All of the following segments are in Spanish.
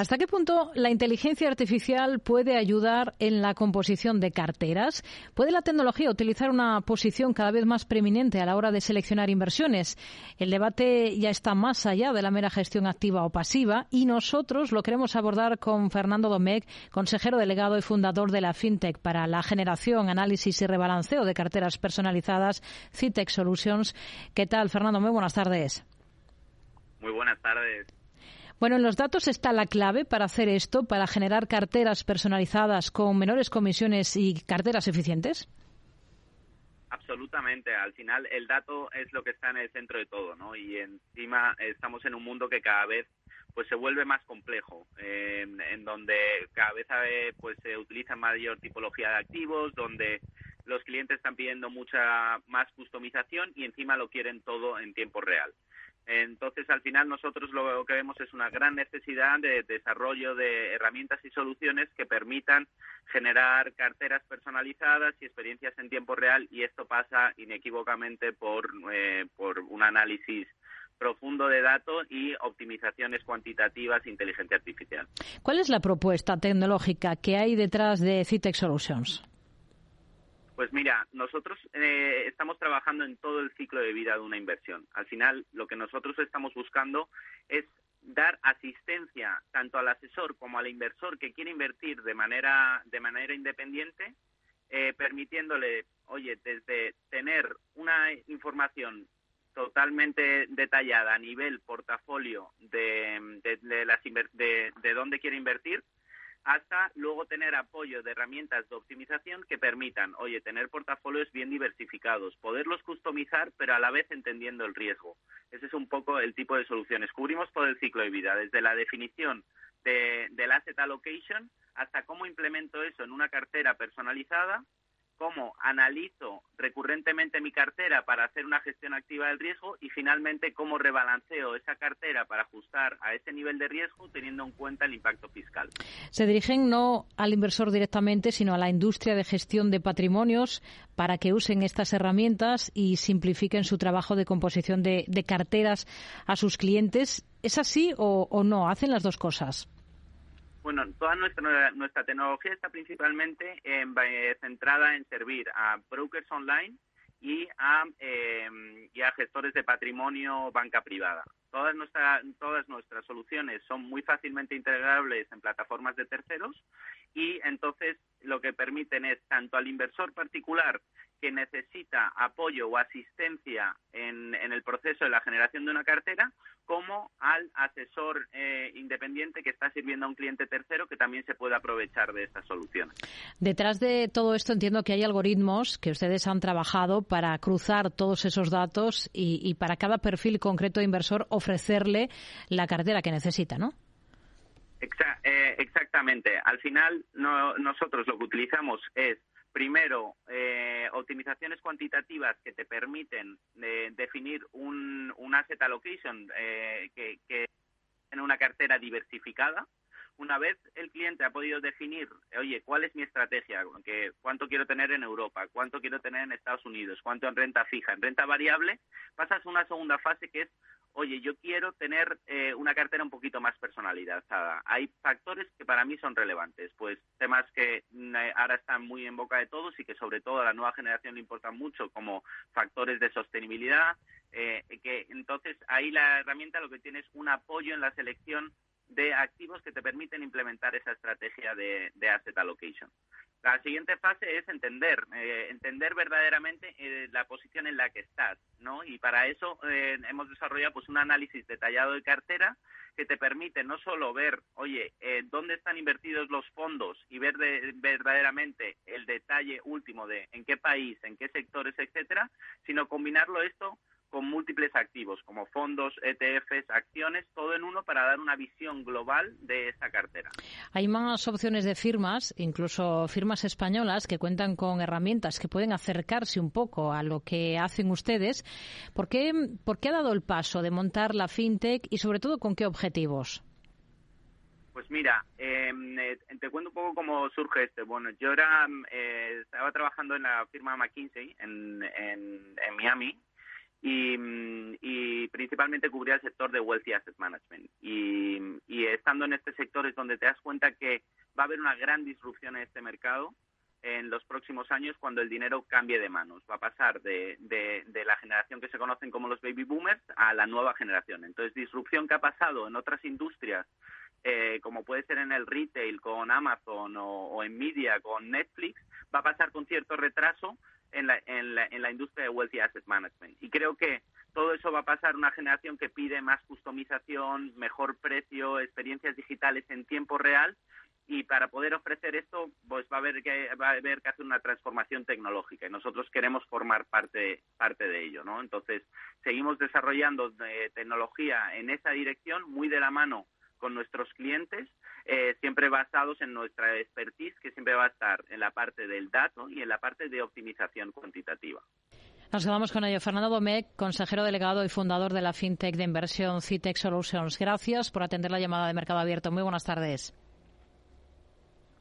¿Hasta qué punto la inteligencia artificial puede ayudar en la composición de carteras? ¿Puede la tecnología utilizar una posición cada vez más preeminente a la hora de seleccionar inversiones? El debate ya está más allá de la mera gestión activa o pasiva y nosotros lo queremos abordar con Fernando Domecq, consejero delegado y fundador de la FinTech para la generación, análisis y rebalanceo de carteras personalizadas, Citec Solutions. ¿Qué tal, Fernando? Muy buenas tardes. Muy buenas tardes. Bueno, en los datos está la clave para hacer esto, para generar carteras personalizadas con menores comisiones y carteras eficientes. Absolutamente. Al final, el dato es lo que está en el centro de todo, ¿no? Y encima estamos en un mundo que cada vez pues se vuelve más complejo, en donde cada vez pues se utiliza mayor tipología de activos, donde los clientes están pidiendo mucha más customización y encima lo quieren todo en tiempo real. Entonces, al final, nosotros lo que vemos es una gran necesidad de desarrollo de herramientas y soluciones que permitan generar carteras personalizadas y experiencias en tiempo real, y esto pasa inequívocamente por, eh, por un análisis profundo de datos y optimizaciones cuantitativas e inteligencia artificial. ¿Cuál es la propuesta tecnológica que hay detrás de Citex Solutions? Pues mira, nosotros eh, estamos trabajando en todo el ciclo de vida de una inversión. Al final, lo que nosotros estamos buscando es dar asistencia tanto al asesor como al inversor que quiere invertir de manera de manera independiente, eh, permitiéndole, oye, desde tener una información totalmente detallada a nivel portafolio de, de, las de, de dónde quiere invertir, hasta luego tener apoyo de herramientas de optimización que permitan, oye, tener portafolios bien diversificados, poderlos customizar, pero a la vez entendiendo el riesgo. Ese es un poco el tipo de soluciones. Cubrimos todo el ciclo de vida, desde la definición de, del asset allocation hasta cómo implemento eso en una cartera personalizada cómo analizo recurrentemente mi cartera para hacer una gestión activa del riesgo y finalmente cómo rebalanceo esa cartera para ajustar a ese nivel de riesgo teniendo en cuenta el impacto fiscal. Se dirigen no al inversor directamente, sino a la industria de gestión de patrimonios para que usen estas herramientas y simplifiquen su trabajo de composición de, carteras a sus clientes. ¿Es así o no? ¿Hacen las dos cosas? Bueno, toda nuestra, nuestra tecnología está principalmente eh, centrada en servir a brokers online y a, em, y a gestores de patrimonio banca privada. Todas, nuestra, todas nuestras soluciones son muy fácilmente integrables en plataformas de terceros y entonces lo que permiten es tanto al inversor particular que necesita apoyo o asistencia en, en el proceso de la generación de una cartera, como al asesor eh, independiente que está sirviendo a un cliente tercero que también se puede aprovechar de estas soluciones. Detrás de todo esto entiendo que hay algoritmos que ustedes han trabajado para cruzar todos esos datos y, para cada perfil concreto de inversor ofrecerle la cartera que necesita, ¿no? Eh, exactamente. Al final, nosotros lo que utilizamos es primero, eh, optimizaciones cuantitativas que te permiten eh, definir un, un, asset allocation eh, que, que en una cartera diversificada. Una vez el cliente ha podido definir, oye, ¿cuál es mi estrategia? ¿Cuánto quiero tener en Europa? ¿Cuánto quiero tener en Estados Unidos? ¿Cuánto en renta fija? En renta variable, pasas a una segunda fase que es oye, yo quiero tener eh, una cartera un poquito más personalizada. Hay factores que para mí son relevantes, pues temas que mm, eh, ahora están muy en boca de todos y que sobre todo a la nueva generación le importan mucho, como factores de sostenibilidad, eh, que entonces ahí la herramienta lo que tiene es un apoyo en la selección de activos que te permiten implementar esa estrategia de, de asset allocation. La siguiente fase es entender, eh, entender verdaderamente eh, la posición en la que estás, ¿no? Y para eso eh, hemos desarrollado pues un análisis detallado de cartera que te permite no solo ver, oye, dónde están invertidos los fondos y ver verdaderamente el detalle último de en qué país, en qué sectores, etcétera, sino combinarlo esto con múltiples activos como fondos, ETFs, acciones, todo en uno para dar una visión global de esa cartera. Hay más opciones de firmas, incluso firmas españolas que cuentan con herramientas que pueden acercarse un poco a lo que hacen ustedes. ¿Por qué, por qué ha dado el paso de montar la fintech y sobre todo con qué objetivos? Pues mira, em, eh, te cuento un poco cómo surge este. Bueno, yo era, eh, estaba trabajando en la firma McKinsey en, en Miami y, principalmente cubría el sector de Wealthy Asset Management. Y, y estando en este sector es donde te das cuenta que va a haber una gran disrupción en este mercado en los próximos años cuando el dinero cambie de manos. Va a pasar de, de, la generación que se conocen como los baby boomers a la nueva generación. Entonces, disrupción que ha pasado en otras industrias, eh, como puede ser en el retail con Amazon o, en media con Netflix, va a pasar con cierto retraso en la, en, la, en la industria de Wealthy Asset Management. Y creo que todo eso va a pasar una generación que pide más customización, mejor precio, experiencias digitales en tiempo real y para poder ofrecer esto pues va a haber que va a haber que hacer una transformación tecnológica y nosotros queremos formar parte parte de ello no entonces seguimos desarrollando eh, tecnología en esa dirección muy de la mano con nuestros clientes eh, siempre basados en nuestra expertise que siempre va a estar en la parte del dato y en la parte de optimización cuantitativa nos quedamos con ello. Fernando Domecq, consejero delegado y fundador de la fintech de inversión Citec Solutions. Gracias por atender la llamada de Mercado Abierto. Muy buenas tardes.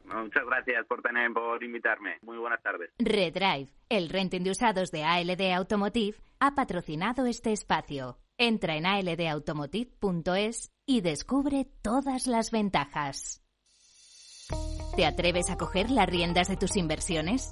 Muchas gracias por, tener, por invitarme. Muy buenas tardes. Redrive, el renting de usados de ALD Automotive, ha patrocinado este espacio. Entra en aldautomotive.es y descubre todas las ventajas. ¿Te atreves a coger las riendas de tus inversiones?